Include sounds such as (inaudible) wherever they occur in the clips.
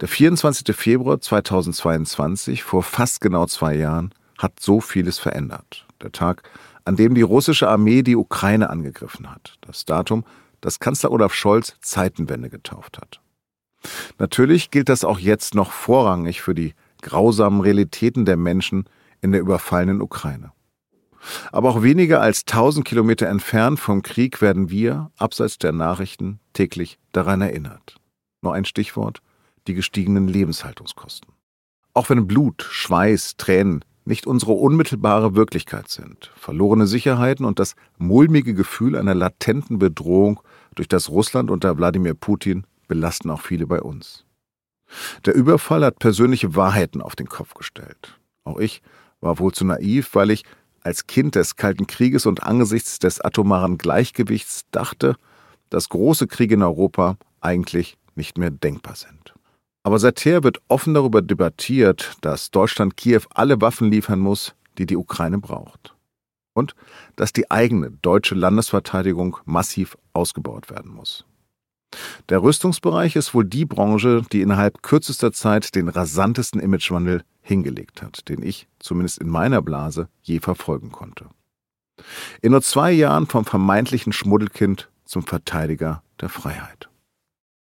Der 24. Februar 2022, vor fast genau zwei Jahren, hat so vieles verändert. Der Tag, an dem die russische Armee die Ukraine angegriffen hat. Das Datum, das Kanzler Olaf Scholz Zeitenwende getauft hat. Natürlich gilt das auch jetzt noch vorrangig für die grausamen Realitäten der Menschen in der überfallenen Ukraine. Aber auch weniger als 1000 Kilometer entfernt vom Krieg werden wir, abseits der Nachrichten, täglich daran erinnert. Nur ein Stichwort, die gestiegenen Lebenshaltungskosten. Auch wenn Blut, Schweiß, Tränen nicht unsere unmittelbare Wirklichkeit sind, verlorene Sicherheiten und das mulmige Gefühl einer latenten Bedrohung durch das Russland unter Wladimir Putin belasten auch viele bei uns. Der Überfall hat persönliche Wahrheiten auf den Kopf gestellt. Auch ich war wohl zu naiv, weil ich als Kind des Kalten Krieges und angesichts des atomaren Gleichgewichts dachte, dass große Kriege in Europa eigentlich nicht mehr denkbar sind. Aber seither wird offen darüber debattiert, dass Deutschland Kiew alle Waffen liefern muss, die die Ukraine braucht. Und dass die eigene deutsche Landesverteidigung massiv ausgebaut werden muss. Der Rüstungsbereich ist wohl die Branche, die innerhalb kürzester Zeit den rasantesten Imagewandel hingelegt hat, den ich, zumindest in meiner Blase, je verfolgen konnte. In nur zwei Jahren vom vermeintlichen Schmuddelkind zum Verteidiger der Freiheit.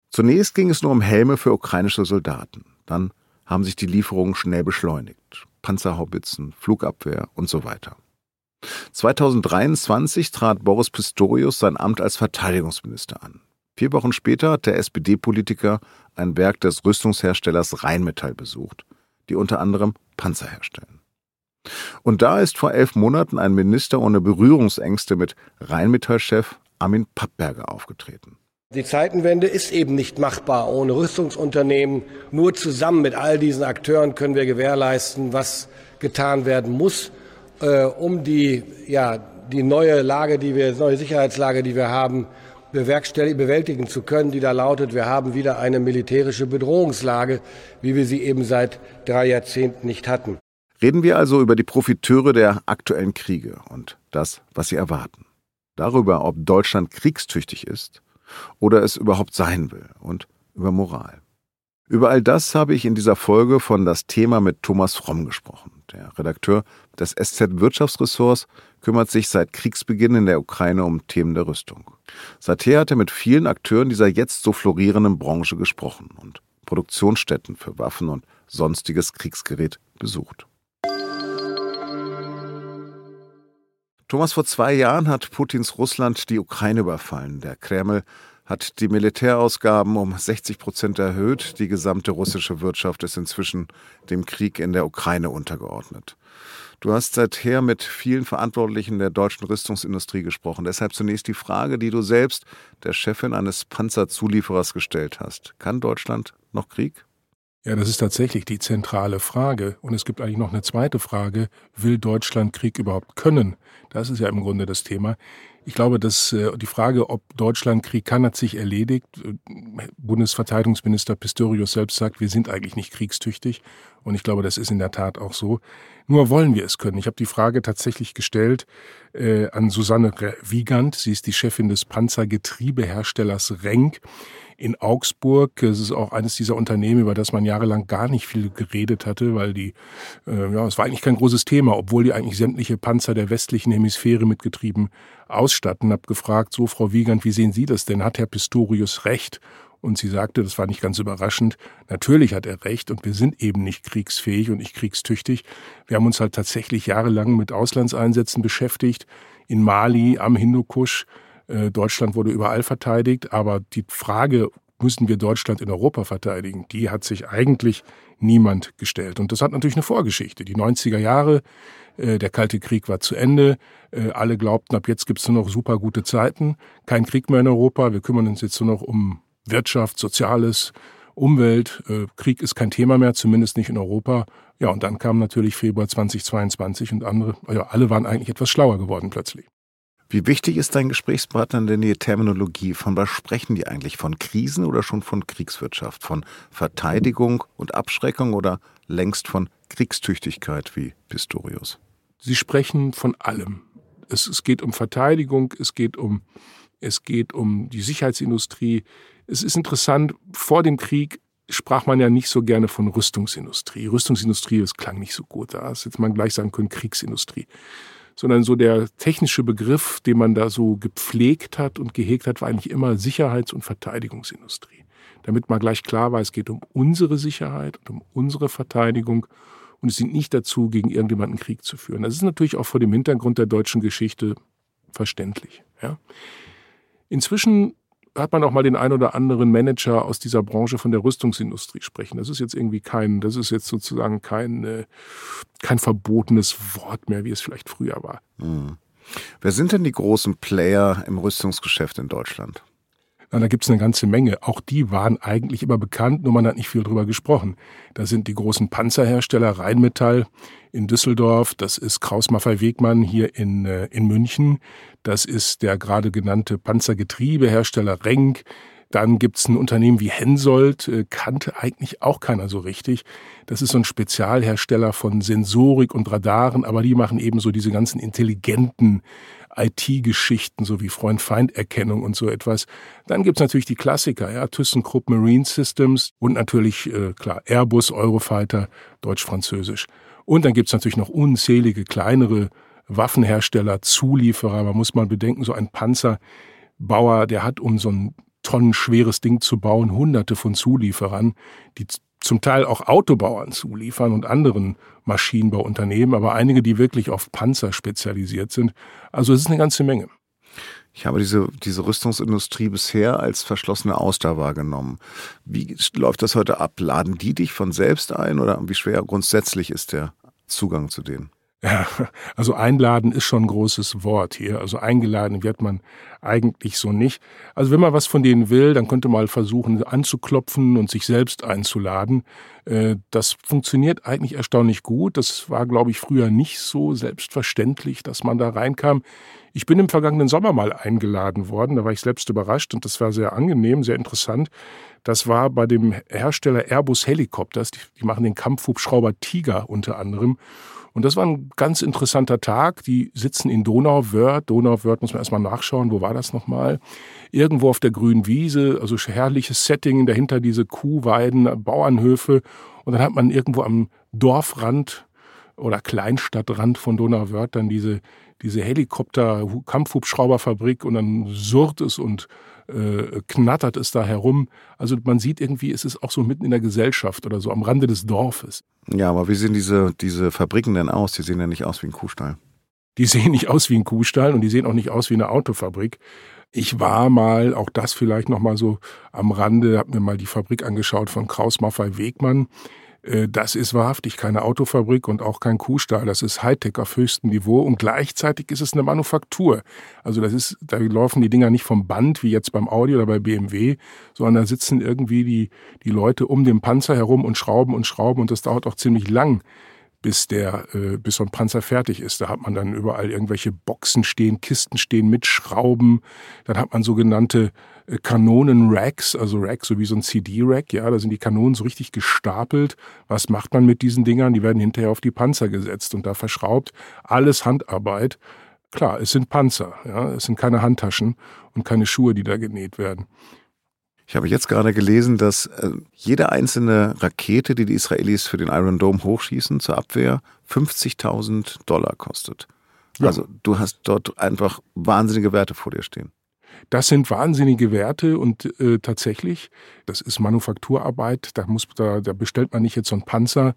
Zunächst ging es nur um Helme für ukrainische Soldaten. Dann haben sich die Lieferungen schnell beschleunigt. Panzerhaubitzen, Flugabwehr und so weiter. 2023 trat Boris Pistorius sein Amt als Verteidigungsminister an. Vier Wochen später hat der SPD-Politiker ein Werk des Rüstungsherstellers Rheinmetall besucht, die unter anderem Panzer herstellen. Und da ist vor elf Monaten ein Minister ohne Berührungsängste mit Rheinmetall-Chef Armin Pappberger aufgetreten. Die Zeitenwende ist eben nicht machbar ohne Rüstungsunternehmen. Nur zusammen mit all diesen Akteuren können wir gewährleisten, was getan werden muss, äh, um die, ja, die neue Lage, die wir, neue Sicherheitslage, die wir haben, bewältigen zu können, die da lautet, wir haben wieder eine militärische Bedrohungslage, wie wir sie eben seit drei Jahrzehnten nicht hatten. Reden wir also über die Profiteure der aktuellen Kriege und das, was sie erwarten. Darüber, ob Deutschland kriegstüchtig ist oder es überhaupt sein will und über Moral. Über all das habe ich in dieser Folge von das Thema mit Thomas Fromm gesprochen. Der Redakteur des SZ Wirtschaftsressorts kümmert sich seit Kriegsbeginn in der Ukraine um Themen der Rüstung. Seither hat er mit vielen Akteuren dieser jetzt so florierenden Branche gesprochen und Produktionsstätten für Waffen und sonstiges Kriegsgerät besucht. Thomas, vor zwei Jahren hat Putins Russland die Ukraine überfallen. Der Kreml hat die Militärausgaben um 60 Prozent erhöht. Die gesamte russische Wirtschaft ist inzwischen dem Krieg in der Ukraine untergeordnet. Du hast seither mit vielen Verantwortlichen der deutschen Rüstungsindustrie gesprochen. Deshalb zunächst die Frage, die du selbst der Chefin eines Panzerzulieferers gestellt hast. Kann Deutschland noch Krieg? Ja, das ist tatsächlich die zentrale Frage. Und es gibt eigentlich noch eine zweite Frage. Will Deutschland Krieg überhaupt können? Das ist ja im Grunde das Thema. Ich glaube, dass äh, die Frage, ob Deutschland Krieg kann, hat sich erledigt. Bundesverteidigungsminister Pistorius selbst sagt, wir sind eigentlich nicht kriegstüchtig. Und ich glaube, das ist in der Tat auch so. Nur wollen wir es können. Ich habe die Frage tatsächlich gestellt äh, an Susanne Wiegand. Sie ist die Chefin des Panzergetriebeherstellers Renk in Augsburg. Es ist auch eines dieser Unternehmen, über das man jahrelang gar nicht viel geredet hatte, weil die, äh, ja, es war eigentlich kein großes Thema, obwohl die eigentlich sämtliche Panzer der westlichen Hemisphäre mit Getrieben ausstatten. Hab gefragt, so Frau Wiegand, wie sehen Sie das denn? Hat Herr Pistorius recht? Und sie sagte, das war nicht ganz überraschend, natürlich hat er recht und wir sind eben nicht kriegsfähig und nicht kriegstüchtig. Wir haben uns halt tatsächlich jahrelang mit Auslandseinsätzen beschäftigt, in Mali, am Hindukusch, äh, Deutschland wurde überall verteidigt, aber die Frage, müssen wir Deutschland in Europa verteidigen, die hat sich eigentlich niemand gestellt. Und das hat natürlich eine Vorgeschichte. Die 90er Jahre, äh, der Kalte Krieg war zu Ende, äh, alle glaubten, ab jetzt gibt es nur noch super gute Zeiten, kein Krieg mehr in Europa, wir kümmern uns jetzt nur noch um Wirtschaft, Soziales, Umwelt, Krieg ist kein Thema mehr, zumindest nicht in Europa. Ja, und dann kam natürlich Februar 2022 und andere, ja, alle waren eigentlich etwas schlauer geworden plötzlich. Wie wichtig ist dein Gesprächspartner denn die Terminologie? Von was sprechen die eigentlich? Von Krisen oder schon von Kriegswirtschaft? Von Verteidigung und Abschreckung oder längst von Kriegstüchtigkeit wie Pistorius? Sie sprechen von allem. Es, es geht um Verteidigung, es geht um, es geht um die Sicherheitsindustrie. Es ist interessant, vor dem Krieg sprach man ja nicht so gerne von Rüstungsindustrie. Rüstungsindustrie, das klang nicht so gut. Da hätte man gleich sagen können Kriegsindustrie. Sondern so der technische Begriff, den man da so gepflegt hat und gehegt hat, war eigentlich immer Sicherheits- und Verteidigungsindustrie. Damit mal gleich klar war, es geht um unsere Sicherheit und um unsere Verteidigung und es sind nicht dazu, gegen irgendjemanden Krieg zu führen. Das ist natürlich auch vor dem Hintergrund der deutschen Geschichte verständlich. Ja. Inzwischen hat man auch mal den ein oder anderen Manager aus dieser Branche von der Rüstungsindustrie sprechen. Das ist jetzt irgendwie kein, das ist jetzt sozusagen kein, äh, kein verbotenes Wort mehr, wie es vielleicht früher war. Mhm. Wer sind denn die großen Player im Rüstungsgeschäft in Deutschland? Na, da gibt es eine ganze Menge. Auch die waren eigentlich immer bekannt, nur man hat nicht viel drüber gesprochen. Da sind die großen Panzerhersteller Rheinmetall in Düsseldorf, das ist Kraus Maffei Wegmann hier in, äh, in München, das ist der gerade genannte Panzergetriebehersteller Renk, dann gibt's ein Unternehmen wie Hensoldt, äh, kannte eigentlich auch keiner so richtig. Das ist so ein Spezialhersteller von Sensorik und Radaren, aber die machen eben so diese ganzen intelligenten IT-Geschichten, so wie Freund-Feind-Erkennung und so etwas. Dann gibt's natürlich die Klassiker, ja, ThyssenKrupp Marine Systems und natürlich, äh, klar, Airbus, Eurofighter, Deutsch-Französisch. Und dann gibt's natürlich noch unzählige kleinere Waffenhersteller, Zulieferer. Man muss mal bedenken, so ein Panzerbauer, der hat um so ein tonnenschweres Ding zu bauen, hunderte von Zulieferern, die zum Teil auch Autobauern zuliefern und anderen Maschinenbauunternehmen, aber einige, die wirklich auf Panzer spezialisiert sind. Also es ist eine ganze Menge. Ich habe diese, diese Rüstungsindustrie bisher als verschlossene Auster wahrgenommen. Wie läuft das heute ab? Laden die dich von selbst ein oder wie schwer grundsätzlich ist der Zugang zu denen? Ja, also einladen ist schon ein großes Wort hier. Also eingeladen wird man eigentlich so nicht. Also wenn man was von denen will, dann könnte man versuchen anzuklopfen und sich selbst einzuladen. Äh, das funktioniert eigentlich erstaunlich gut. Das war, glaube ich, früher nicht so selbstverständlich, dass man da reinkam. Ich bin im vergangenen Sommer mal eingeladen worden. Da war ich selbst überrascht und das war sehr angenehm, sehr interessant. Das war bei dem Hersteller Airbus Helikopters. Die machen den Kampfhubschrauber Tiger unter anderem. Und das war ein ganz interessanter Tag. Die sitzen in Donauwörth. Donauwörth muss man erstmal nachschauen. Wo war das nochmal? Irgendwo auf der grünen Wiese. Also herrliches Setting. Dahinter diese Kuhweiden, Bauernhöfe. Und dann hat man irgendwo am Dorfrand oder Kleinstadtrand von Donauwörth dann diese, diese Helikopter-Kampfhubschrauberfabrik und dann surrt es und äh, knattert es da herum. Also man sieht irgendwie, es ist auch so mitten in der Gesellschaft oder so am Rande des Dorfes. Ja, aber wie sehen diese, diese Fabriken denn aus? Die sehen ja nicht aus wie ein Kuhstall. Die sehen nicht aus wie ein Kuhstall und die sehen auch nicht aus wie eine Autofabrik. Ich war mal, auch das vielleicht noch mal so am Rande, habe mir mal die Fabrik angeschaut von Kraus Maffei Wegmann. Äh, das ist wahrhaftig keine Autofabrik und auch kein Kuhstall. Das ist Hightech auf höchstem Niveau und gleichzeitig ist es eine Manufaktur. Also das ist, da laufen die Dinger nicht vom Band wie jetzt beim Audi oder bei BMW, sondern da sitzen irgendwie die, die Leute um den Panzer herum und schrauben und schrauben und das dauert auch ziemlich lang bis der, äh, bis so ein Panzer fertig ist. Da hat man dann überall irgendwelche Boxen stehen, Kisten stehen mit Schrauben. Dann hat man sogenannte äh, Kanonen-Racks, also Racks, so wie so ein CD-Rack, ja, da sind die Kanonen so richtig gestapelt. Was macht man mit diesen Dingern? Die werden hinterher auf die Panzer gesetzt und da verschraubt. Alles Handarbeit. Klar, es sind Panzer, ja, es sind keine Handtaschen und keine Schuhe, die da genäht werden. Ich habe jetzt gerade gelesen, dass äh, jede einzelne Rakete, die die Israelis für den Iron Dome hochschießen zur Abwehr, 50.000 Dollar kostet. Ja. Also du hast dort einfach wahnsinnige Werte vor dir stehen. Das sind wahnsinnige Werte und äh, tatsächlich, das ist Manufakturarbeit. Da muss, da, da bestellt man nicht jetzt so einen Panzer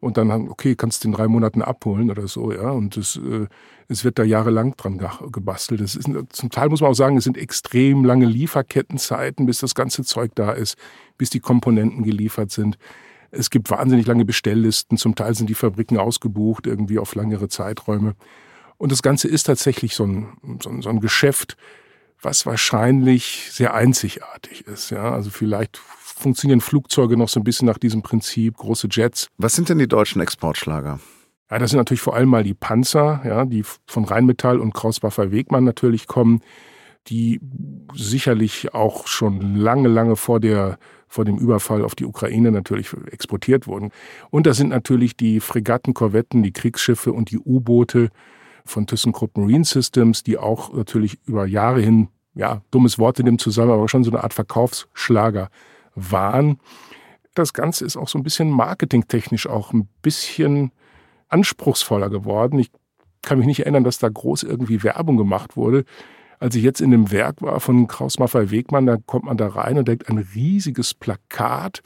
und dann, okay, kannst du in drei Monaten abholen oder so, ja. Und es, äh, es wird da jahrelang dran gebastelt. Das ist, zum Teil muss man auch sagen, es sind extrem lange Lieferkettenzeiten, bis das ganze Zeug da ist, bis die Komponenten geliefert sind. Es gibt wahnsinnig lange Bestelllisten. Zum Teil sind die Fabriken ausgebucht, irgendwie auf langere Zeiträume. Und das Ganze ist tatsächlich so ein, so ein, so ein Geschäft, was wahrscheinlich sehr einzigartig ist. Ja, also vielleicht funktionieren Flugzeuge noch so ein bisschen nach diesem Prinzip, große Jets. Was sind denn die deutschen Exportschlager? Ja, das sind natürlich vor allem mal die Panzer, ja, die von Rheinmetall und Kraus-Waffer Wegmann natürlich kommen, die sicherlich auch schon lange, lange vor der vor dem Überfall auf die Ukraine natürlich exportiert wurden. Und das sind natürlich die Fregatten, Korvetten, die Kriegsschiffe und die U-Boote von ThyssenKrupp Marine Systems, die auch natürlich über Jahre hin, ja, dummes Wort in dem Zusammenhang, aber schon so eine Art Verkaufsschlager waren. das Ganze ist auch so ein bisschen marketingtechnisch auch ein bisschen anspruchsvoller geworden. Ich kann mich nicht erinnern, dass da groß irgendwie Werbung gemacht wurde. Als ich jetzt in dem Werk war von Kraus Maffei Wegmann, da kommt man da rein und denkt ein riesiges Plakat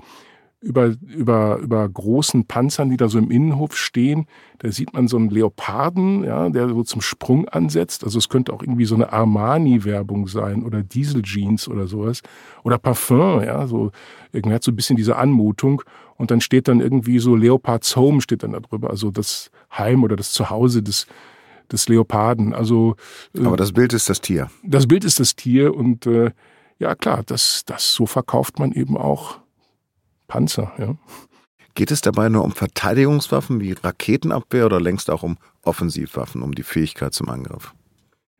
über, über, über großen Panzern, die da so im Innenhof stehen. Da sieht man so einen Leoparden, ja, der so zum Sprung ansetzt. Also es könnte auch irgendwie so eine Armani-Werbung sein oder Diesel-Jeans oder sowas. Oder Parfum, ja, so irgendwie hat so ein bisschen diese Anmutung. Und dann steht dann irgendwie so Leopards Home steht dann da drüber. Also das Heim oder das Zuhause des, des Leoparden. Also, äh, Aber das Bild ist das Tier. Das Bild ist das Tier und äh, ja klar, das, das so verkauft man eben auch Panzer. Ja. Geht es dabei nur um Verteidigungswaffen wie Raketenabwehr oder längst auch um Offensivwaffen, um die Fähigkeit zum Angriff?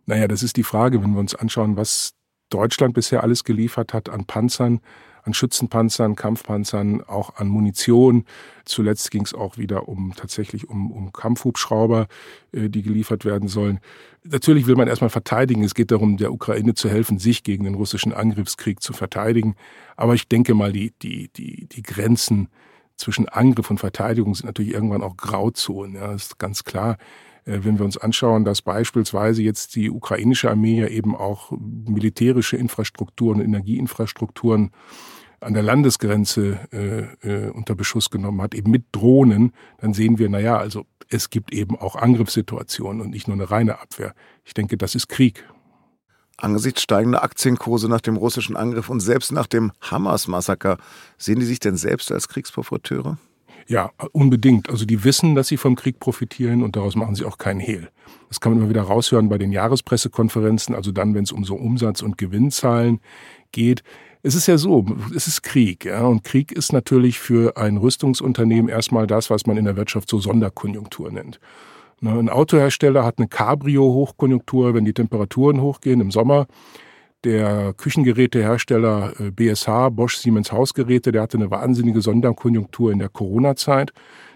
Naja, das ist die Frage, wenn wir uns anschauen, was Deutschland bisher alles geliefert hat an Panzern, an Schützenpanzern, Kampfpanzern, auch an Munition. Zuletzt ging es auch wieder um tatsächlich um, um Kampfhubschrauber, äh, die geliefert werden sollen. Natürlich will man erstmal verteidigen. Es geht darum, der Ukraine zu helfen, sich gegen den russischen Angriffskrieg zu verteidigen. Aber ich denke mal, die, die, die, die Grenzen zwischen Angriff und Verteidigung sind natürlich irgendwann auch Grauzonen. Ja, das ist ganz klar. Äh, wenn wir uns anschauen, dass beispielsweise jetzt die ukrainische Armee ja eben auch militärische Infrastrukturen, Energieinfrastrukturen an der Landesgrenze äh, äh, unter Beschuss genommen hat, eben mit Drohnen, dann sehen wir, naja, also es gibt eben auch Angriffssituationen und nicht nur eine reine Abwehr. Ich denke, das ist Krieg. Angesichts steigender Aktienkurse nach dem russischen Angriff und selbst nach dem Hamas-Massaker, sehen die sich denn selbst als Kriegsprofiteure? Ja, unbedingt. Also die wissen, dass sie vom Krieg profitieren und daraus machen sie auch keinen Hehl. Das kann man immer wieder raushören bei den Jahrespressekonferenzen, also dann, wenn es um so Umsatz- und Gewinnzahlen geht. Es ist ja so, es ist Krieg, ja, und Krieg ist natürlich für ein Rüstungsunternehmen erstmal das, was man in der Wirtschaft so Sonderkonjunktur nennt. Ein Autohersteller hat eine Cabrio-Hochkonjunktur, wenn die Temperaturen hochgehen im Sommer. Der Küchengerätehersteller BSH, äh, Bosch Siemens Hausgeräte, der hatte eine wahnsinnige Sonderkonjunktur in der Corona-Zeit.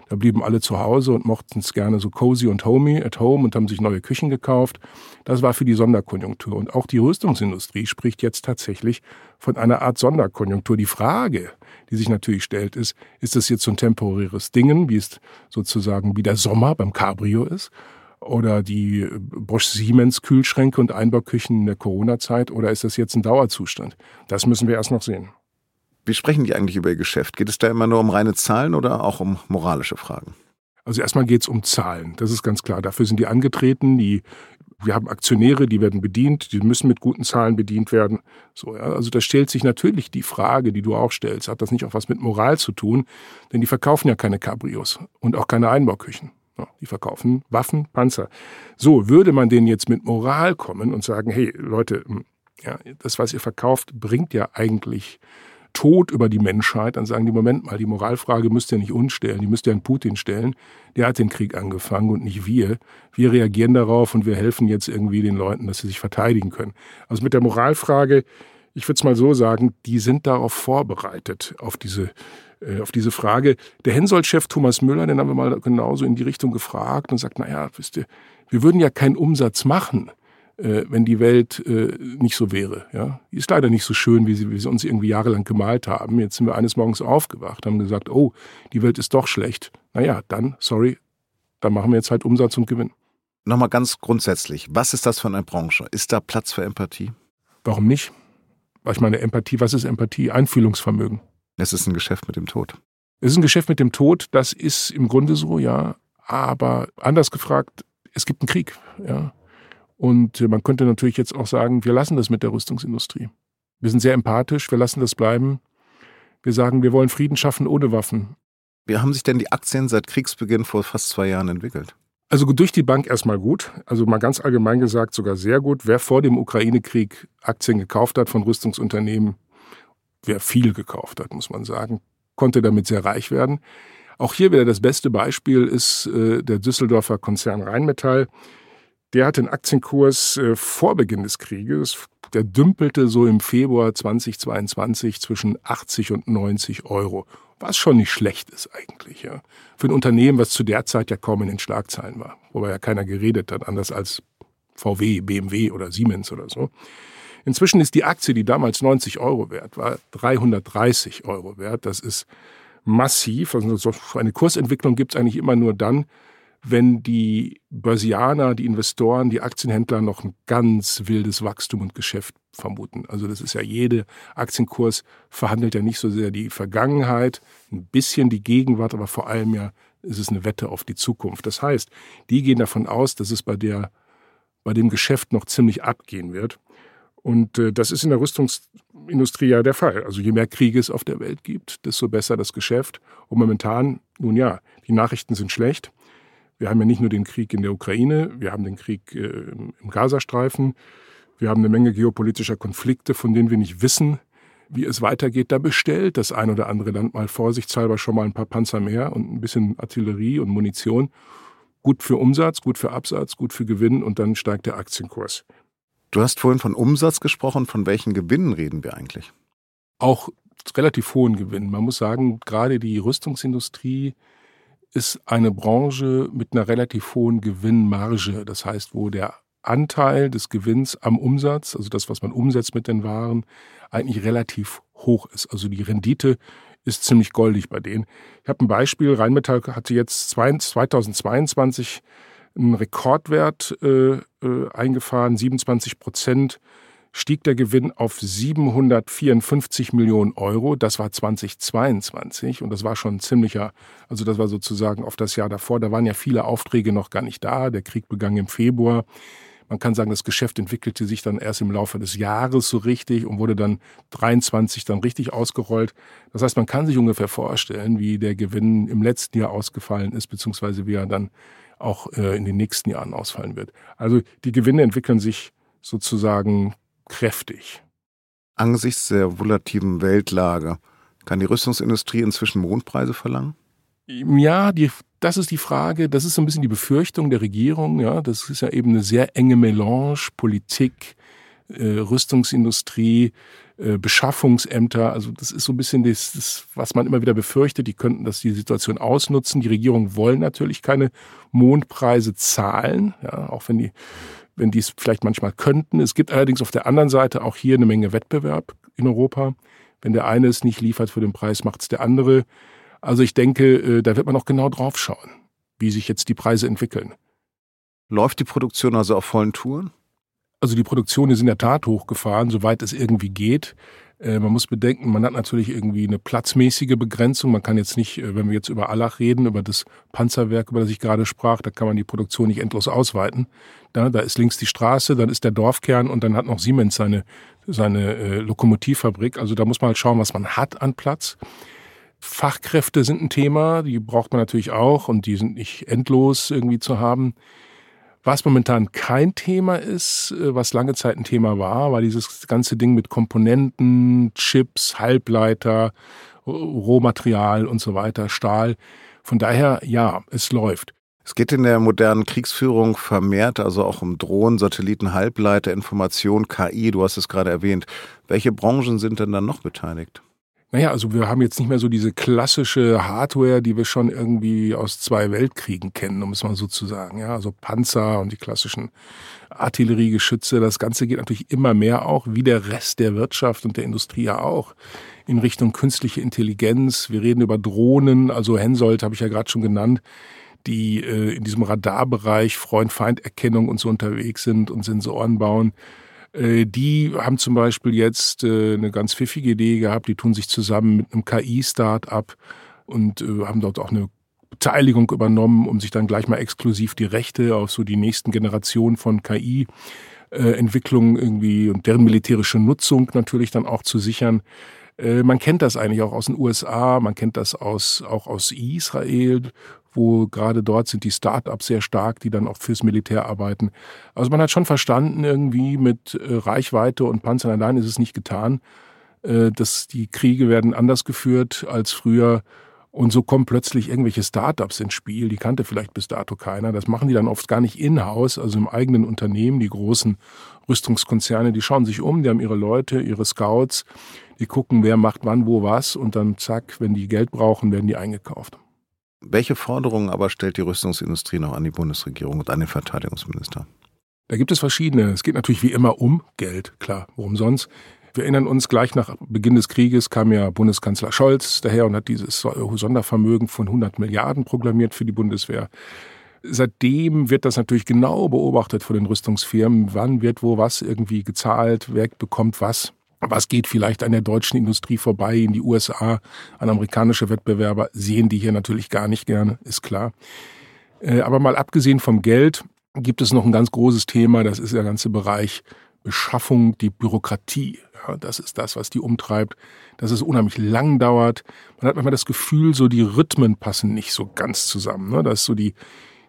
Da blieben alle zu Hause und mochten es gerne so cozy und homey at home und haben sich neue Küchen gekauft. Das war für die Sonderkonjunktur. Und auch die Rüstungsindustrie spricht jetzt tatsächlich von einer Art Sonderkonjunktur. Die Frage, die sich natürlich stellt, ist, ist das jetzt so ein temporäres Dingen, wie es sozusagen wie der Sommer beim Cabrio ist? Oder die Bosch Siemens Kühlschränke und Einbauküchen in der Corona-Zeit oder ist das jetzt ein Dauerzustand? Das müssen wir erst noch sehen. Wie sprechen die eigentlich über ihr Geschäft? Geht es da immer nur um reine Zahlen oder auch um moralische Fragen? Also erstmal geht es um Zahlen, das ist ganz klar. Dafür sind die angetreten, die wir haben Aktionäre, die werden bedient, die müssen mit guten Zahlen bedient werden. So, ja. Also da stellt sich natürlich die Frage, die du auch stellst, hat das nicht auch was mit Moral zu tun? Denn die verkaufen ja keine Cabrios und auch keine Einbauküchen. Die verkaufen Waffen, Panzer. So, würde man denen jetzt mit Moral kommen und sagen, hey Leute, hm, ja, das, was ihr verkauft, bringt ja eigentlich Tod über die Menschheit, dann sagen die, Moment mal, die Moralfrage müsst ihr nicht uns stellen, die müsst ihr an Putin stellen. Der hat den Krieg angefangen und nicht wir. Wir reagieren darauf und wir helfen jetzt irgendwie den Leuten, dass sie sich verteidigen können. Also mit der Moralfrage, ich würde es mal so sagen, die sind darauf vorbereitet, auf diese auf diese Frage. Der Hensoldt-Chef Thomas Müller, den haben wir mal genauso in die Richtung gefragt und sagt, naja, wisst ihr, wir würden ja keinen Umsatz machen, äh, wenn die Welt äh, nicht so wäre. Ja? Die ist leider nicht so schön, wie sie, wie sie uns irgendwie jahrelang gemalt haben. Jetzt sind wir eines Morgens aufgewacht, haben gesagt, oh, die Welt ist doch schlecht. Naja, dann, sorry, dann machen wir jetzt halt Umsatz und Gewinn. Nochmal ganz grundsätzlich, was ist das für eine Branche? Ist da Platz für Empathie? Warum nicht? Ich meine, Empathie, was ist Empathie? Einfühlungsvermögen. Es ist ein Geschäft mit dem Tod. Es ist ein Geschäft mit dem Tod, das ist im Grunde so, ja. Aber anders gefragt, es gibt einen Krieg, ja. Und man könnte natürlich jetzt auch sagen, wir lassen das mit der Rüstungsindustrie. Wir sind sehr empathisch, wir lassen das bleiben. Wir sagen, wir wollen Frieden schaffen ohne Waffen. Wie haben sich denn die Aktien seit Kriegsbeginn vor fast zwei Jahren entwickelt? Also durch die Bank erstmal gut. Also mal ganz allgemein gesagt sogar sehr gut. Wer vor dem Ukraine-Krieg Aktien gekauft hat von Rüstungsunternehmen, wer viel gekauft hat, muss man sagen, konnte damit sehr reich werden. Auch hier wieder das beste Beispiel ist äh, der Düsseldorfer Konzern Rheinmetall. Der hat den Aktienkurs äh, vor Beginn des Krieges, der dümpelte so im Februar 2022 zwischen 80 und 90 Euro. Was schon nicht schlecht ist eigentlich, ja. Für ein Unternehmen, was zu der Zeit ja kaum in den Schlagzeilen war. Wobei ja keiner geredet hat, anders als VW, BMW oder Siemens oder so. Inzwischen ist die Aktie, die damals 90 Euro wert war, 330 Euro wert. Das ist massiv. Also so eine Kursentwicklung gibt es eigentlich immer nur dann, wenn die Börsianer, die Investoren, die Aktienhändler noch ein ganz wildes Wachstum und Geschäft vermuten. Also das ist ja jede Aktienkurs verhandelt ja nicht so sehr die Vergangenheit, ein bisschen die Gegenwart, aber vor allem ja ist es eine Wette auf die Zukunft. Das heißt, die gehen davon aus, dass es bei der bei dem Geschäft noch ziemlich abgehen wird. Und äh, das ist in der Rüstungsindustrie ja der Fall. Also je mehr Kriege es auf der Welt gibt, desto besser das Geschäft. Und momentan, nun ja, die Nachrichten sind schlecht. Wir haben ja nicht nur den Krieg in der Ukraine, wir haben den Krieg äh, im Gazastreifen, wir haben eine Menge geopolitischer Konflikte, von denen wir nicht wissen, wie es weitergeht. Da bestellt das ein oder andere Land mal vorsichtshalber schon mal ein paar Panzer mehr und ein bisschen Artillerie und Munition. Gut für Umsatz, gut für Absatz, gut für Gewinn und dann steigt der Aktienkurs. Du hast vorhin von Umsatz gesprochen. Von welchen Gewinnen reden wir eigentlich? Auch relativ hohen Gewinnen. Man muss sagen, gerade die Rüstungsindustrie ist eine Branche mit einer relativ hohen Gewinnmarge. Das heißt, wo der Anteil des Gewinns am Umsatz, also das, was man umsetzt mit den Waren, eigentlich relativ hoch ist. Also die Rendite ist ziemlich goldig bei denen. Ich habe ein Beispiel. Rheinmetall hatte jetzt 2022 einen Rekordwert äh, äh, eingefahren, 27 Prozent stieg der Gewinn auf 754 Millionen Euro. Das war 2022 und das war schon ein ziemlicher, also das war sozusagen auf das Jahr davor. Da waren ja viele Aufträge noch gar nicht da. Der Krieg begann im Februar. Man kann sagen, das Geschäft entwickelte sich dann erst im Laufe des Jahres so richtig und wurde dann 23 dann richtig ausgerollt. Das heißt, man kann sich ungefähr vorstellen, wie der Gewinn im letzten Jahr ausgefallen ist, beziehungsweise wie er dann auch äh, in den nächsten Jahren ausfallen wird. Also die Gewinne entwickeln sich sozusagen kräftig. Angesichts der volativen Weltlage kann die Rüstungsindustrie inzwischen Mondpreise verlangen? Ja, die, das ist die Frage, das ist so ein bisschen die Befürchtung der Regierung. Ja, das ist ja eben eine sehr enge Melange, Politik, äh, Rüstungsindustrie, äh, Beschaffungsämter. Also das ist so ein bisschen das, das, was man immer wieder befürchtet. Die könnten das die Situation ausnutzen. Die Regierung wollen natürlich keine Mondpreise zahlen, ja, auch wenn die wenn die es vielleicht manchmal könnten. Es gibt allerdings auf der anderen Seite auch hier eine Menge Wettbewerb in Europa. Wenn der eine es nicht liefert für den Preis, macht es der andere. Also ich denke, äh, da wird man auch genau drauf schauen, wie sich jetzt die Preise entwickeln. Läuft die Produktion also auf vollen Touren? Also die Produktion ist in der Tat hochgefahren, soweit es irgendwie geht. Äh, man muss bedenken, man hat natürlich irgendwie eine platzmäßige Begrenzung. Man kann jetzt nicht, äh, wenn wir jetzt über Allach reden, über das Panzerwerk, über das ich gerade sprach, da kann man die Produktion nicht endlos ausweiten. Da, da ist links die Straße, dann ist der Dorfkern und dann hat noch Siemens seine, seine äh, Lokomotivfabrik. Also da muss man halt schauen, was man hat an Platz. Fachkräfte sind ein Thema, die braucht man natürlich auch und die sind nicht endlos irgendwie zu haben. Was momentan kein Thema ist, äh, was lange Zeit ein Thema war, war dieses ganze Ding mit Komponenten, Chips, Halbleiter, Rohmaterial und so weiter, Stahl. Von daher, ja, es läuft. Es geht in der modernen Kriegsführung vermehrt, also auch um Drohnen, Satelliten, Halbleiter, Information, KI, du hast es gerade erwähnt. Welche Branchen sind denn dann noch beteiligt? Naja, also wir haben jetzt nicht mehr so diese klassische Hardware, die wir schon irgendwie aus zwei Weltkriegen kennen, um es mal so zu sagen. Ja, also Panzer und die klassischen Artilleriegeschütze. Das Ganze geht natürlich immer mehr auch, wie der Rest der Wirtschaft und der Industrie ja auch, in Richtung künstliche Intelligenz. Wir reden über Drohnen, also Hensoldt habe ich ja gerade schon genannt, die äh, in diesem Radarbereich Freund-Feind-Erkennung und so unterwegs sind und Sensoren bauen. Äh, die haben zum Beispiel jetzt äh, eine ganz pfiffige Idee gehabt. Die tun sich zusammen mit einem KI-Start-up und äh, haben dort auch eine Beteiligung übernommen, um sich dann gleich mal exklusiv die Rechte auf so die nächsten Generationen von KI Entwicklung irgendwie und deren militärische Nutzung natürlich dann auch zu sichern. Man kennt das eigentlich auch aus den USA, man kennt das aus, auch aus Israel, wo gerade dort sind die Start-ups sehr stark, die dann auch fürs Militär arbeiten. Also man hat schon verstanden, irgendwie mit äh, Reichweite und Panzern allein ist es nicht getan. Äh, dass die Kriege werden anders geführt als früher. Und so kommen plötzlich irgendwelche Startups ins Spiel, die kannte vielleicht bis dato keiner. Das machen die dann oft gar nicht in-house, also im eigenen Unternehmen. Die großen Rüstungskonzerne, die schauen sich um, die haben ihre Leute, ihre Scouts, die gucken, wer macht wann, wo was und dann zack, wenn die Geld brauchen, werden die eingekauft. Welche Forderungen aber stellt die Rüstungsindustrie noch an die Bundesregierung und an den Verteidigungsminister? Da gibt es verschiedene. Es geht natürlich wie immer um Geld, klar, worum sonst. Wir erinnern uns, gleich nach Beginn des Krieges kam ja Bundeskanzler Scholz daher und hat dieses Sondervermögen von 100 Milliarden proklamiert für die Bundeswehr. Seitdem wird das natürlich genau beobachtet von den Rüstungsfirmen. Wann wird wo was irgendwie gezahlt? Wer bekommt was? Was geht vielleicht an der deutschen Industrie vorbei in die USA? An amerikanische Wettbewerber sehen die hier natürlich gar nicht gerne, ist klar. Äh, aber mal abgesehen vom Geld gibt es noch ein ganz großes Thema, das ist der ganze Bereich Beschaffung, die Bürokratie. Ja, das ist das, was die umtreibt, dass es unheimlich lang dauert. Man hat manchmal das Gefühl, so die Rhythmen passen nicht so ganz zusammen. Ne? Das ist so die,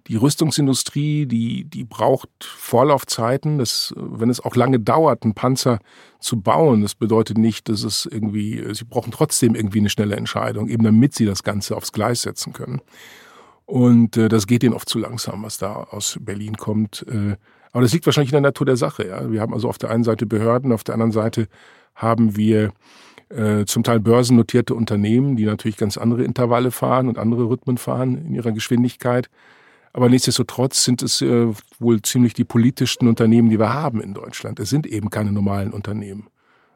die Rüstungsindustrie, die, die braucht Vorlaufzeiten. Das, wenn es auch lange dauert, einen Panzer zu bauen, das bedeutet nicht, dass es irgendwie, sie brauchen trotzdem irgendwie eine schnelle Entscheidung, eben damit sie das Ganze aufs Gleis setzen können. Und äh, das geht ihnen oft zu langsam, was da aus Berlin kommt. Äh, aber das liegt wahrscheinlich in der Natur der Sache. Ja? Wir haben also auf der einen Seite Behörden, auf der anderen Seite haben wir äh, zum Teil börsennotierte Unternehmen, die natürlich ganz andere Intervalle fahren und andere Rhythmen fahren in ihrer Geschwindigkeit. Aber nichtsdestotrotz sind es äh, wohl ziemlich die politischsten Unternehmen, die wir haben in Deutschland. Es sind eben keine normalen Unternehmen.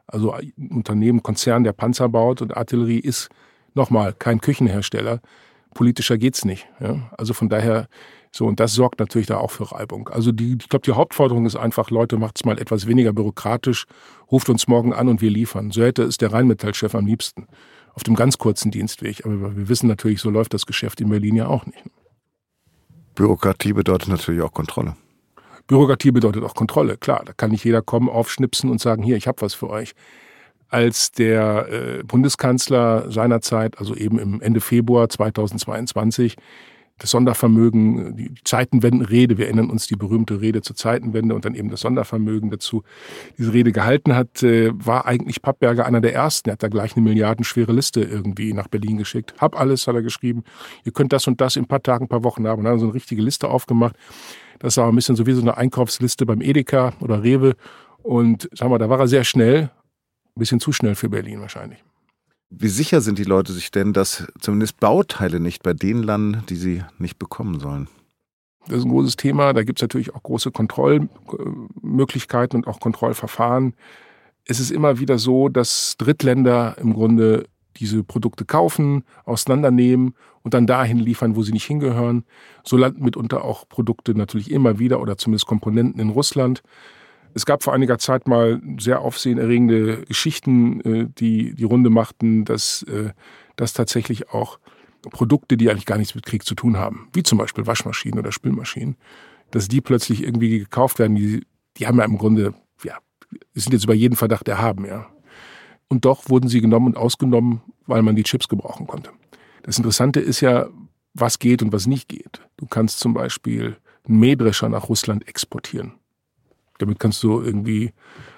Also ein Unternehmen, Konzern, der Panzer baut und Artillerie ist nochmal kein Küchenhersteller politischer geht's nicht. Ja? Also von daher so, und das sorgt natürlich da auch für Reibung. Also die, ich glaube, die Hauptforderung ist einfach, Leute, macht's mal etwas weniger bürokratisch, ruft uns morgen an und wir liefern. So hätte es der Rheinmetallchef am liebsten. Auf dem ganz kurzen Dienstweg. Aber wir wissen natürlich, so läuft das Geschäft in Berlin ja auch nicht. Bürokratie bedeutet natürlich auch Kontrolle. Bürokratie bedeutet auch Kontrolle, klar. Da kann nicht jeder kommen, aufschnipsen und sagen, hier, ich habe was für euch als der äh, Bundeskanzler seinerzeit, also eben im Ende Februar 2022, das Sondervermögen, die Zeitenwendenrede, wir erinnern uns die berühmte Rede zur Zeitenwende und dann eben das Sondervermögen dazu, diese Rede gehalten hat, äh, war eigentlich Pappberger einer der ersten. Er hat da gleich eine milliardenschwere Liste irgendwie nach Berlin geschickt. Hab alles, hat er geschrieben. Ihr könnt das und das in ein paar Tagen, ein paar Wochen haben. Und dann so eine richtige Liste aufgemacht. Das war ein bisschen so wie so eine Einkaufsliste beim Edeka oder Rewe. Und sagen wir, da war er sehr schnell ein bisschen zu schnell für Berlin wahrscheinlich. Wie sicher sind die Leute sich denn, dass zumindest Bauteile nicht bei denen landen, die sie nicht bekommen sollen? Das ist ein großes Thema. Da gibt es natürlich auch große Kontrollmöglichkeiten und auch Kontrollverfahren. Es ist immer wieder so, dass Drittländer im Grunde diese Produkte kaufen, auseinandernehmen und dann dahin liefern, wo sie nicht hingehören. So landen mitunter auch Produkte natürlich immer wieder oder zumindest Komponenten in Russland. Es gab vor einiger Zeit mal sehr aufsehenerregende Geschichten, äh, die die Runde machten, dass, äh, dass tatsächlich auch Produkte, die eigentlich gar nichts mit Krieg zu tun haben, wie zum Beispiel Waschmaschinen oder Spülmaschinen, dass die plötzlich irgendwie gekauft werden. Die, die haben ja im Grunde, ja, sind jetzt über jeden Verdacht erhaben, ja. Und doch wurden sie genommen und ausgenommen, weil man die Chips gebrauchen konnte. Das Interessante ist ja, was geht und was nicht geht. Du kannst zum Beispiel einen Mähdrescher nach Russland exportieren. Damit kannst du irgendwie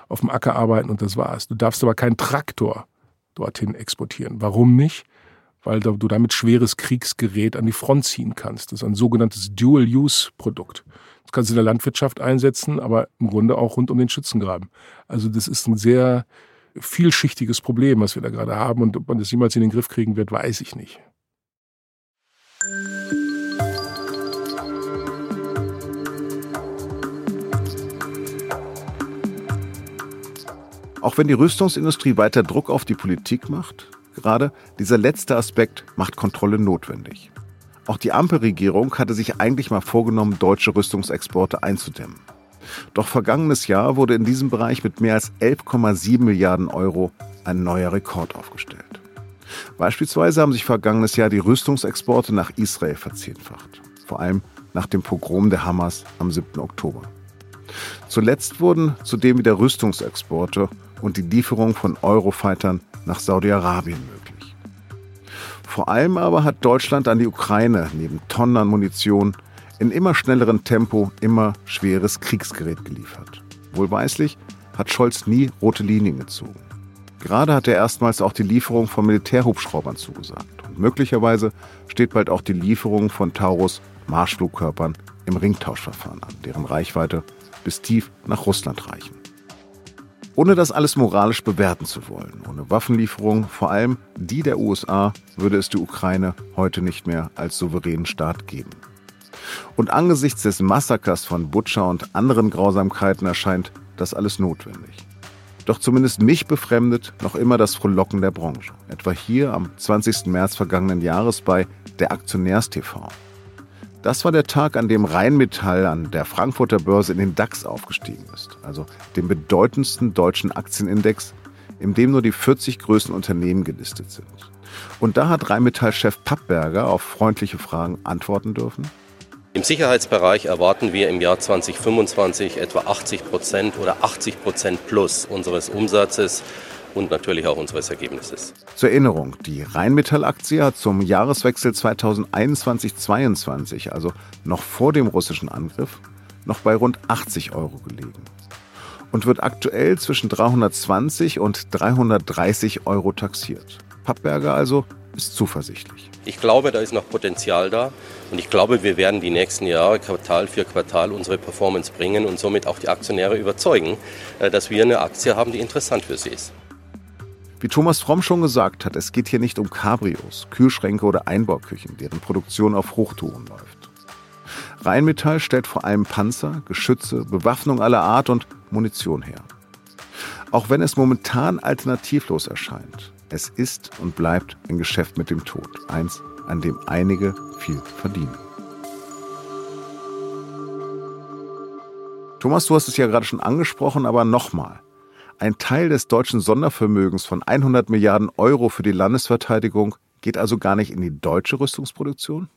auf dem Acker arbeiten und das war's. Du darfst aber keinen Traktor dorthin exportieren. Warum nicht? Weil du damit schweres Kriegsgerät an die Front ziehen kannst. Das ist ein sogenanntes Dual-Use-Produkt. Das kannst du in der Landwirtschaft einsetzen, aber im Grunde auch rund um den Schützengraben. Also das ist ein sehr vielschichtiges Problem, was wir da gerade haben. Und ob man das jemals in den Griff kriegen wird, weiß ich nicht. Auch wenn die Rüstungsindustrie weiter Druck auf die Politik macht, gerade dieser letzte Aspekt macht Kontrolle notwendig. Auch die Ampelregierung hatte sich eigentlich mal vorgenommen, deutsche Rüstungsexporte einzudämmen. Doch vergangenes Jahr wurde in diesem Bereich mit mehr als 11,7 Milliarden Euro ein neuer Rekord aufgestellt. Beispielsweise haben sich vergangenes Jahr die Rüstungsexporte nach Israel verzehnfacht, vor allem nach dem Pogrom der Hamas am 7. Oktober. Zuletzt wurden zudem wieder Rüstungsexporte und die Lieferung von Eurofightern nach Saudi-Arabien möglich. Vor allem aber hat Deutschland an die Ukraine neben Tonnen an Munition in immer schnellerem Tempo immer schweres Kriegsgerät geliefert. Wohlweislich hat Scholz nie rote Linien gezogen. Gerade hat er erstmals auch die Lieferung von Militärhubschraubern zugesagt. Und möglicherweise steht bald auch die Lieferung von Taurus Marschflugkörpern im Ringtauschverfahren an, deren Reichweite bis tief nach Russland reichen. Ohne das alles moralisch bewerten zu wollen, ohne Waffenlieferung, vor allem die der USA, würde es die Ukraine heute nicht mehr als souveränen Staat geben. Und angesichts des Massakers von Butcher und anderen Grausamkeiten erscheint das alles notwendig. Doch zumindest mich befremdet noch immer das Frohlocken der Branche. Etwa hier am 20. März vergangenen Jahres bei der Aktionärstv. Das war der Tag, an dem Rheinmetall an der Frankfurter Börse in den DAX aufgestiegen ist, also dem bedeutendsten deutschen Aktienindex, in dem nur die 40 größten Unternehmen gelistet sind. Und da hat Rheinmetall-Chef Pappberger auf freundliche Fragen antworten dürfen. Im Sicherheitsbereich erwarten wir im Jahr 2025 etwa 80 Prozent oder 80 Prozent plus unseres Umsatzes und natürlich auch unseres Ergebnisses. Zur Erinnerung, die Rheinmetall-Aktie hat zum Jahreswechsel 2021-22, also noch vor dem russischen Angriff, noch bei rund 80 Euro gelegen und wird aktuell zwischen 320 und 330 Euro taxiert. Pappberger also ist zuversichtlich. Ich glaube, da ist noch Potenzial da und ich glaube, wir werden die nächsten Jahre Quartal für Quartal unsere Performance bringen und somit auch die Aktionäre überzeugen, äh, dass wir eine Aktie haben, die interessant für sie ist. Wie Thomas Fromm schon gesagt hat, es geht hier nicht um Cabrios, Kühlschränke oder Einbauküchen, deren Produktion auf Hochtouren läuft. Rheinmetall stellt vor allem Panzer, Geschütze, Bewaffnung aller Art und Munition her. Auch wenn es momentan alternativlos erscheint, es ist und bleibt ein Geschäft mit dem Tod, eins, an dem einige viel verdienen. Thomas, du hast es ja gerade schon angesprochen, aber nochmal. Ein Teil des deutschen Sondervermögens von 100 Milliarden Euro für die Landesverteidigung geht also gar nicht in die deutsche Rüstungsproduktion?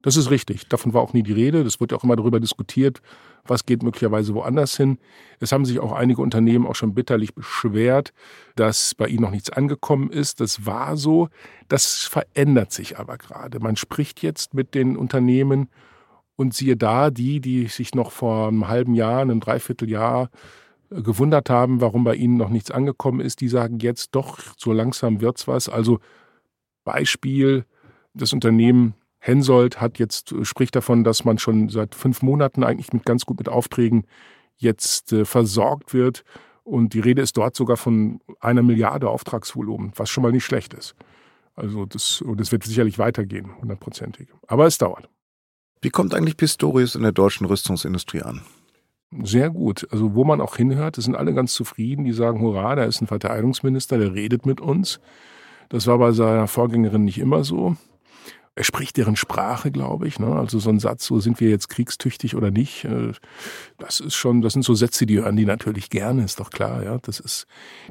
Das ist richtig. Davon war auch nie die Rede. Das wird ja auch immer darüber diskutiert, was geht möglicherweise woanders hin. Es haben sich auch einige Unternehmen auch schon bitterlich beschwert, dass bei ihnen noch nichts angekommen ist. Das war so. Das verändert sich aber gerade. Man spricht jetzt mit den Unternehmen und siehe da, die, die sich noch vor einem halben Jahr, einem Dreivierteljahr gewundert haben, warum bei ihnen noch nichts angekommen ist, die sagen jetzt doch, so langsam wird's was. Also Beispiel, das Unternehmen Hensoldt hat jetzt, spricht davon, dass man schon seit fünf Monaten eigentlich mit ganz gut mit Aufträgen jetzt äh, versorgt wird. Und die Rede ist dort sogar von einer Milliarde Auftragsvolumen, was schon mal nicht schlecht ist. Also das, das wird sicherlich weitergehen, hundertprozentig. Aber es dauert. Wie kommt eigentlich Pistorius in der deutschen Rüstungsindustrie an? Sehr gut. Also wo man auch hinhört, sind alle ganz zufrieden. Die sagen, hurra, da ist ein Verteidigungsminister, der redet mit uns. Das war bei seiner Vorgängerin nicht immer so er spricht deren Sprache, glaube ich. Ne? Also so ein Satz, so sind wir jetzt kriegstüchtig oder nicht, äh, das ist schon, das sind so Sätze, die hören die natürlich gerne, ist doch klar. Ja, das ist,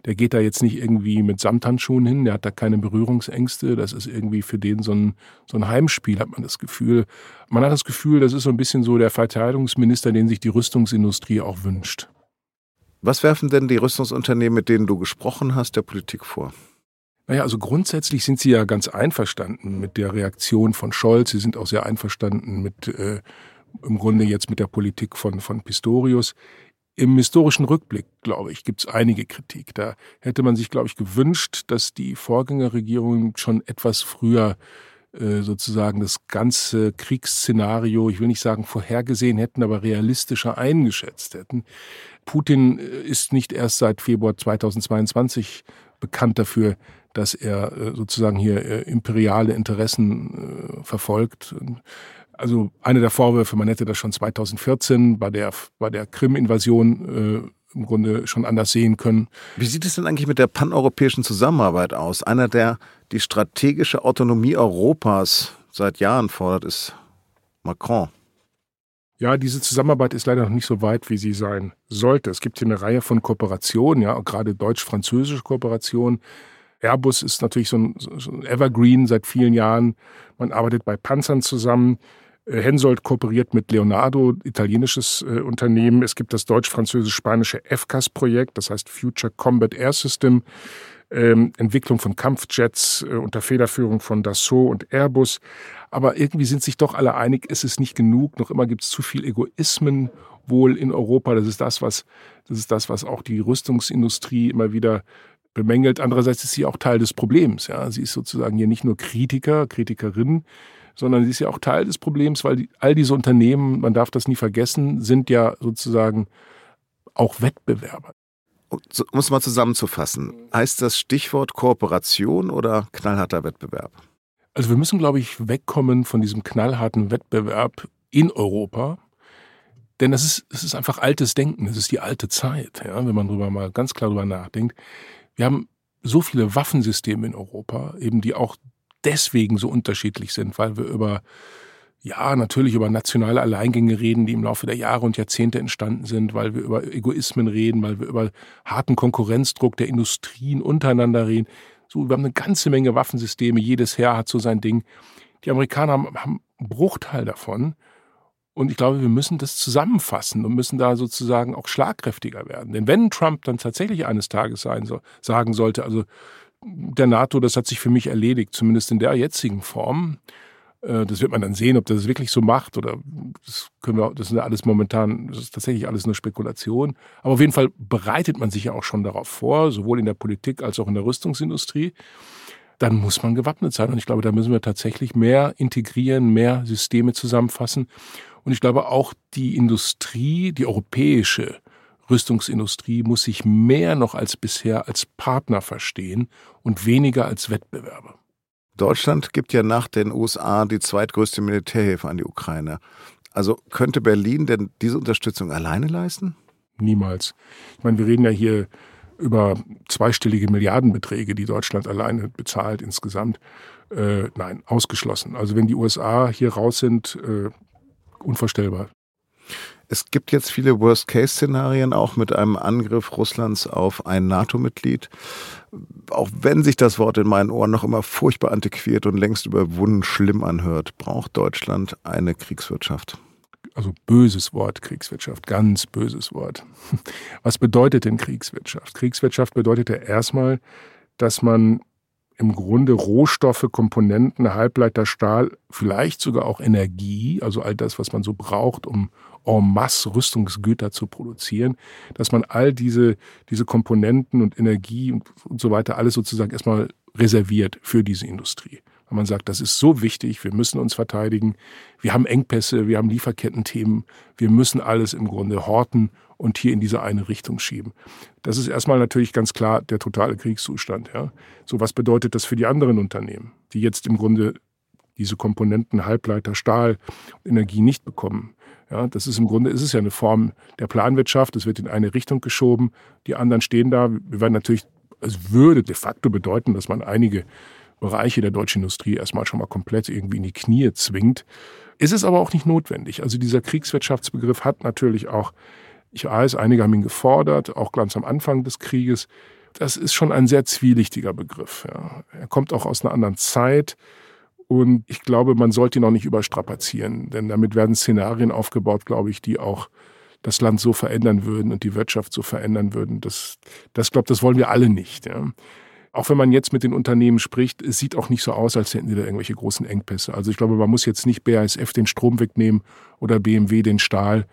der geht da jetzt nicht irgendwie mit Samthandschuhen hin, der hat da keine Berührungsängste. Das ist irgendwie für den so ein so ein Heimspiel, hat man das Gefühl. Man hat das Gefühl, das ist so ein bisschen so der Verteidigungsminister, den sich die Rüstungsindustrie auch wünscht. Was werfen denn die Rüstungsunternehmen, mit denen du gesprochen hast, der Politik vor? Naja, also grundsätzlich sind Sie ja ganz einverstanden mit der Reaktion von Scholz. Sie sind auch sehr einverstanden mit äh, im Grunde jetzt mit der Politik von, von Pistorius. Im historischen Rückblick, glaube ich, gibt es einige Kritik. Da hätte man sich, glaube ich, gewünscht, dass die Vorgängerregierung schon etwas früher äh, sozusagen das ganze Kriegsszenario, ich will nicht sagen vorhergesehen hätten, aber realistischer eingeschätzt hätten. Putin äh, ist nicht erst seit Februar 2022 bekannt dafür, dass er äh, sozusagen hier äh, imperiale Interessen äh, verfolgt. Also einer der Vorwürfe, man hätte das schon 2014 bei der, bei der Krim-Invasion im Grunde schon anders sehen können. Wie sieht es denn eigentlich mit der paneuropäischen Zusammenarbeit aus? Einer, der die strategische Autonomie Europas seit Jahren fordert, ist Macron. Ja, diese Zusammenarbeit ist leider noch nicht so weit, wie sie sein sollte. Es gibt hier eine Reihe von Kooperationen, ja, gerade deutsch-französische Kooperationen. Airbus ist natürlich so ein, so ein Evergreen seit vielen Jahren. Man arbeitet bei Panzern zusammen. Äh, Hensoldt kooperiert mit Leonardo, italienisches äh, Unternehmen. Es gibt das deutsch-französisch-spanische FCAS-Projekt, das heißt Future Combat Air System. Ähm, Entwicklung von Kampfjets äh, unter Federführung von Dassault und Airbus. Aber irgendwie sind sich doch alle einig, es ist nicht genug. Noch immer gibt es zu viel Egoismen wohl in Europa. Das ist das, was, das ist das, was auch die Rüstungsindustrie immer wieder bemängelt. Andererseits ist sie auch Teil des Problems. Ja, sie ist sozusagen hier nicht nur Kritiker, Kritikerin, sondern sie ist ja auch Teil des Problems, weil die, all diese Unternehmen, man darf das nie vergessen, sind ja sozusagen auch Wettbewerber. Um es mal zusammenzufassen, heißt das Stichwort Kooperation oder knallharter Wettbewerb? Also wir müssen, glaube ich, wegkommen von diesem knallharten Wettbewerb in Europa Denn das ist, das ist einfach altes Denken, das ist die alte Zeit, ja, wenn man drüber mal ganz klar drüber nachdenkt. Wir haben so viele Waffensysteme in Europa, eben die auch deswegen so unterschiedlich sind, weil wir über ja, natürlich über nationale Alleingänge reden, die im Laufe der Jahre und Jahrzehnte entstanden sind, weil wir über Egoismen reden, weil wir über harten Konkurrenzdruck der Industrien untereinander reden. So, wir haben eine ganze Menge Waffensysteme, jedes Heer hat so sein Ding. Die Amerikaner haben, haben einen Bruchteil davon. Und ich glaube, wir müssen das zusammenfassen und müssen da sozusagen auch schlagkräftiger werden. Denn wenn Trump dann tatsächlich eines Tages sein soll, sagen sollte, also der NATO, das hat sich für mich erledigt, zumindest in der jetzigen Form, äh, das wird man dann sehen, ob das wirklich so macht oder das können wir, das ist alles momentan, das ist tatsächlich alles nur Spekulation. Aber auf jeden Fall bereitet man sich ja auch schon darauf vor, sowohl in der Politik als auch in der Rüstungsindustrie. Dann muss man gewappnet sein. Und ich glaube, da müssen wir tatsächlich mehr integrieren, mehr Systeme zusammenfassen. Und ich glaube auch die Industrie, die europäische Rüstungsindustrie muss sich mehr noch als bisher als Partner verstehen und weniger als Wettbewerber. Deutschland gibt ja nach den USA die zweitgrößte Militärhilfe an die Ukraine. Also könnte Berlin denn diese Unterstützung alleine leisten? Niemals. Ich meine, wir reden ja hier über zweistellige Milliardenbeträge, die Deutschland alleine bezahlt insgesamt. Äh, nein, ausgeschlossen. Also wenn die USA hier raus sind, äh, unvorstellbar. Es gibt jetzt viele Worst-Case-Szenarien, auch mit einem Angriff Russlands auf ein NATO-Mitglied. Auch wenn sich das Wort in meinen Ohren noch immer furchtbar antiquiert und längst überwunden schlimm anhört, braucht Deutschland eine Kriegswirtschaft. Also böses Wort, Kriegswirtschaft, ganz böses Wort. (laughs) Was bedeutet denn Kriegswirtschaft? Kriegswirtschaft bedeutet ja erstmal, dass man im Grunde Rohstoffe, Komponenten, Halbleiter, Stahl, vielleicht sogar auch Energie, also all das, was man so braucht, um en masse Rüstungsgüter zu produzieren, dass man all diese, diese Komponenten und Energie und, so weiter alles sozusagen erstmal reserviert für diese Industrie. Weil man sagt, das ist so wichtig, wir müssen uns verteidigen, wir haben Engpässe, wir haben Lieferkettenthemen, wir müssen alles im Grunde horten und hier in diese eine Richtung schieben. Das ist erstmal natürlich ganz klar der totale Kriegszustand. Ja. So was bedeutet das für die anderen Unternehmen, die jetzt im Grunde diese Komponenten Halbleiter, Stahl, Energie nicht bekommen. Ja, das ist im Grunde ist es ja eine Form der Planwirtschaft. Es wird in eine Richtung geschoben. Die anderen stehen da. Wir werden natürlich, es würde de facto bedeuten, dass man einige Bereiche der deutschen Industrie erstmal schon mal komplett irgendwie in die Knie zwingt. Ist es aber auch nicht notwendig. Also dieser Kriegswirtschaftsbegriff hat natürlich auch ich weiß, einige haben ihn gefordert, auch ganz am Anfang des Krieges. Das ist schon ein sehr zwielichtiger Begriff. Ja. Er kommt auch aus einer anderen Zeit. Und ich glaube, man sollte ihn auch nicht überstrapazieren, denn damit werden Szenarien aufgebaut, glaube ich, die auch das Land so verändern würden und die Wirtschaft so verändern würden. Das, das glaube, das wollen wir alle nicht. Ja. Auch wenn man jetzt mit den Unternehmen spricht, es sieht auch nicht so aus, als hätten sie da irgendwelche großen Engpässe. Also ich glaube, man muss jetzt nicht BASF den Strom wegnehmen oder BMW den Stahl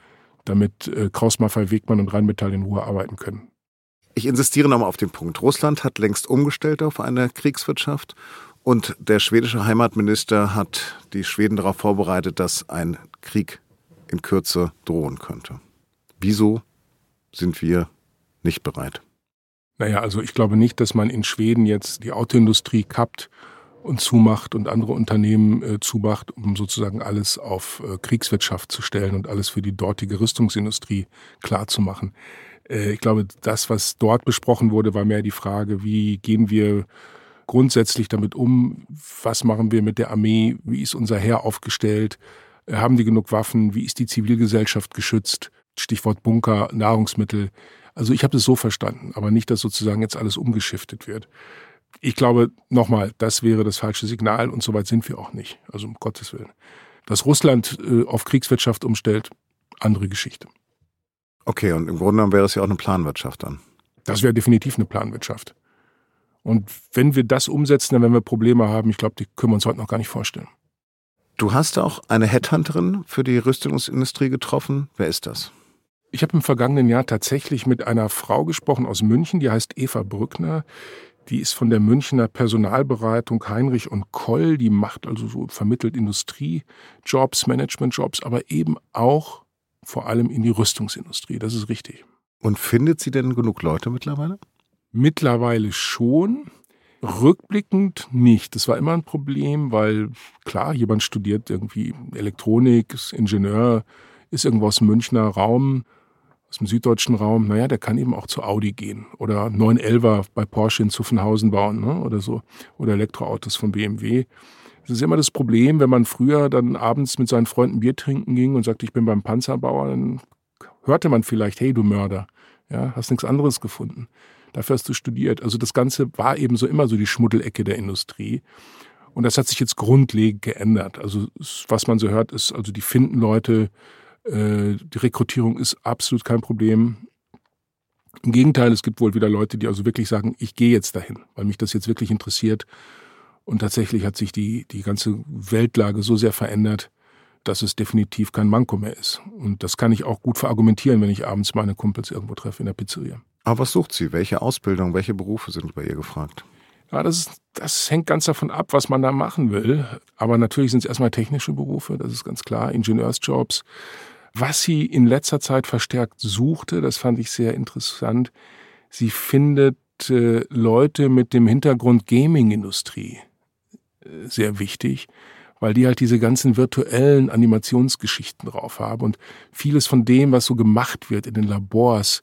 damit äh, Kraus-Maffei, Wegmann und Rheinmetall in Ruhe arbeiten können. Ich insistiere nochmal auf den Punkt. Russland hat längst umgestellt auf eine Kriegswirtschaft und der schwedische Heimatminister hat die Schweden darauf vorbereitet, dass ein Krieg in Kürze drohen könnte. Wieso sind wir nicht bereit? Naja, also ich glaube nicht, dass man in Schweden jetzt die Autoindustrie kappt und zumacht und andere Unternehmen äh, zumacht, um sozusagen alles auf äh, Kriegswirtschaft zu stellen und alles für die dortige Rüstungsindustrie klarzumachen. Äh, ich glaube, das, was dort besprochen wurde, war mehr die Frage, wie gehen wir grundsätzlich damit um, was machen wir mit der Armee, wie ist unser Heer aufgestellt, äh, haben die genug Waffen, wie ist die Zivilgesellschaft geschützt, Stichwort Bunker, Nahrungsmittel. Also ich habe es so verstanden, aber nicht, dass sozusagen jetzt alles umgeschiftet wird ich glaube, nochmal, das wäre das falsche Signal und soweit sind wir auch nicht. Also um Gottes Willen. Dass Russland äh, auf Kriegswirtschaft umstellt, andere Geschichte. Okay, und im Grunde genommen wäre es ja auch eine Planwirtschaft dann. Das wäre definitiv eine Planwirtschaft. Und wenn wir das umsetzen, dann werden wir Probleme haben. Ich glaube, die können wir uns heute noch gar nicht vorstellen. Du hast auch eine Headhunterin für die Rüstungsindustrie getroffen. Wer ist das? Ich habe im vergangenen Jahr tatsächlich mit einer Frau gesprochen aus München, die heißt Eva Brückner. Die ist von der Münchner Personalberatung Heinrich und Koll. Die macht also so vermittelt Industriejobs, Managementjobs, aber eben auch vor allem in die Rüstungsindustrie. Das ist richtig. Und findet sie denn genug Leute mittlerweile? Mittlerweile schon. Rückblickend nicht. Das war immer ein Problem, weil klar, jemand studiert irgendwie Elektronik, ist Ingenieur, ist irgendwo aus dem Münchner Raum, aus dem süddeutschen Raum, naja, der kann eben auch zu Audi gehen oder 911er bei Porsche in Zuffenhausen bauen ne? oder so oder Elektroautos von BMW. Das ist immer das Problem, wenn man früher dann abends mit seinen Freunden Bier trinken ging und sagte, ich bin beim Panzerbauer, dann hörte man vielleicht, hey du Mörder, ja, hast nichts anderes gefunden. Dafür hast du studiert. Also das Ganze war eben so immer so die Schmuddelecke der Industrie. Und das hat sich jetzt grundlegend geändert. Also was man so hört, ist, also die finden Leute, äh, die Rekrutierung ist absolut kein Problem. Im Gegenteil, es gibt wohl wieder Leute, die also wirklich sagen, ich gehe jetzt dahin, weil mich das jetzt wirklich interessiert. Und tatsächlich hat sich die, die ganze Weltlage so sehr verändert, dass es definitiv kein Manko mehr ist. Und das kann ich auch gut verargumentieren, wenn ich abends meine Kumpels irgendwo treffe in der Pizzeria. Aber was sucht sie? Welche Ausbildung, welche Berufe sind bei ihr gefragt? Ja, das, das hängt ganz davon ab, was man da machen will. Aber natürlich sind es erstmal technische Berufe, das ist ganz klar, Ingenieursjobs. Was sie in letzter Zeit verstärkt suchte, das fand ich sehr interessant. Sie findet äh, Leute mit dem Hintergrund Gaming-Industrie äh, sehr wichtig, weil die halt diese ganzen virtuellen Animationsgeschichten drauf haben und vieles von dem, was so gemacht wird in den Labors,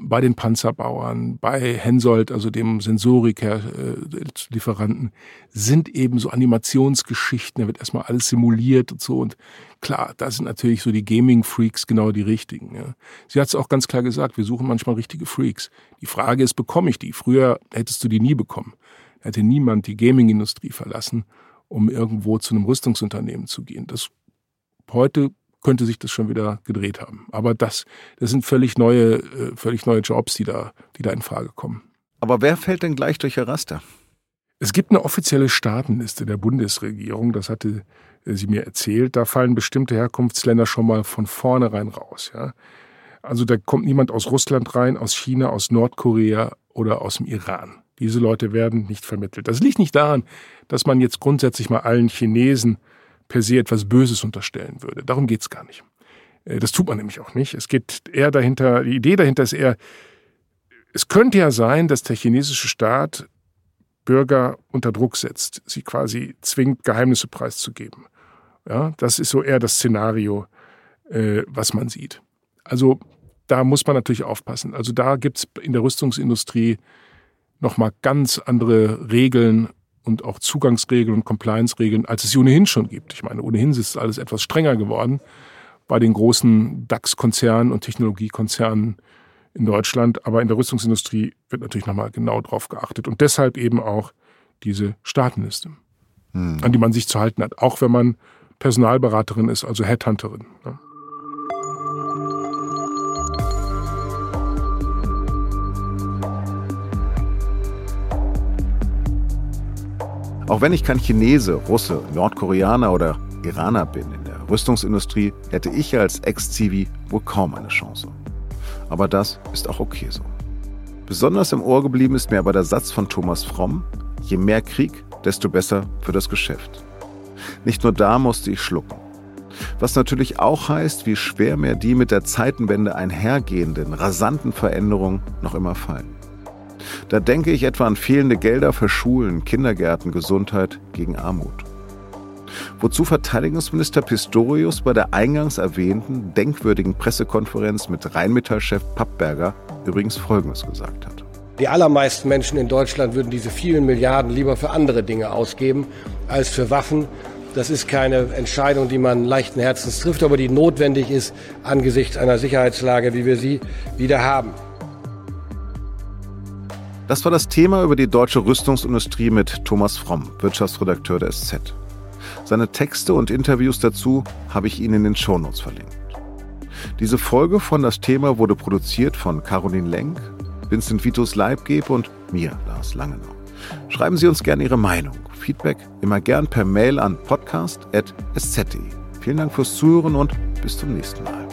bei den Panzerbauern, bei Hensoldt, also dem Sensorik-Lieferanten, sind eben so Animationsgeschichten. Da wird erstmal alles simuliert und so. Und klar, da sind natürlich so die Gaming-Freaks genau die richtigen. Ja. Sie hat es auch ganz klar gesagt, wir suchen manchmal richtige Freaks. Die Frage ist, bekomme ich die? Früher hättest du die nie bekommen. Hätte niemand die Gaming-Industrie verlassen, um irgendwo zu einem Rüstungsunternehmen zu gehen. Das heute könnte sich das schon wieder gedreht haben. Aber das, das sind völlig neue, äh, völlig neue Jobs, die da, die da in Frage kommen. Aber wer fällt denn gleich durch ihr Raster? Es gibt eine offizielle Staatenliste der Bundesregierung, das hatte äh, sie mir erzählt. Da fallen bestimmte Herkunftsländer schon mal von vornherein raus. Ja? Also da kommt niemand aus Russland rein, aus China, aus Nordkorea oder aus dem Iran. Diese Leute werden nicht vermittelt. Das liegt nicht daran, dass man jetzt grundsätzlich mal allen Chinesen per se etwas Böses unterstellen würde. Darum geht's gar nicht. Äh, das tut man nämlich auch nicht. Es geht eher dahinter, die Idee dahinter ist eher, es könnte ja sein, dass der chinesische Staat Bürger unter Druck setzt, sie quasi zwingt, Geheimnisse preiszugeben. Ja, das ist so eher das Szenario, äh, was man sieht. Also da muss man natürlich aufpassen. Also da gibt's in der Rüstungsindustrie nochmal ganz andere Regeln und auch Zugangsregeln und Compliance-Regeln, als es sie ohnehin schon gibt. Ich meine, ohnehin ist alles etwas strenger geworden bei den großen DAX-Konzernen und Technologiekonzernen in Deutschland. Aber in der Rüstungsindustrie wird natürlich nochmal genau drauf geachtet. Und deshalb eben auch diese Staatenliste, hm. an die man sich zu halten hat, auch wenn man Personalberaterin ist, also Headhunterin. Ne? Auch wenn ich kein Chinese, Russe, Nordkoreaner oder Iraner bin in der Rüstungsindustrie, hätte ich als Ex-Zivi wohl kaum eine Chance. Aber das ist auch okay so. Besonders im Ohr geblieben ist mir aber der Satz von Thomas Fromm, je mehr Krieg, desto besser für das Geschäft. Nicht nur da musste ich schlucken. Was natürlich auch heißt, wie schwer mir die mit der Zeitenwende einhergehenden, rasanten Veränderungen noch immer fallen. Da denke ich etwa an fehlende Gelder für Schulen, Kindergärten, Gesundheit gegen Armut. Wozu Verteidigungsminister Pistorius bei der eingangs erwähnten denkwürdigen Pressekonferenz mit Rheinmetall-Chef Pappberger übrigens Folgendes gesagt hat. Die allermeisten Menschen in Deutschland würden diese vielen Milliarden lieber für andere Dinge ausgeben als für Waffen. Das ist keine Entscheidung, die man leichten Herzens trifft, aber die notwendig ist angesichts einer Sicherheitslage, wie wir sie wieder haben. Das war das Thema über die deutsche Rüstungsindustrie mit Thomas Fromm, Wirtschaftsredakteur der SZ. Seine Texte und Interviews dazu habe ich Ihnen in den Shownotes verlinkt. Diese Folge von Das Thema wurde produziert von Caroline Lenk, Vincent Vitus Leibgeb und mir, Lars Langenau. Schreiben Sie uns gerne Ihre Meinung. Feedback immer gern per Mail an podcast.sz.de. Vielen Dank fürs Zuhören und bis zum nächsten Mal.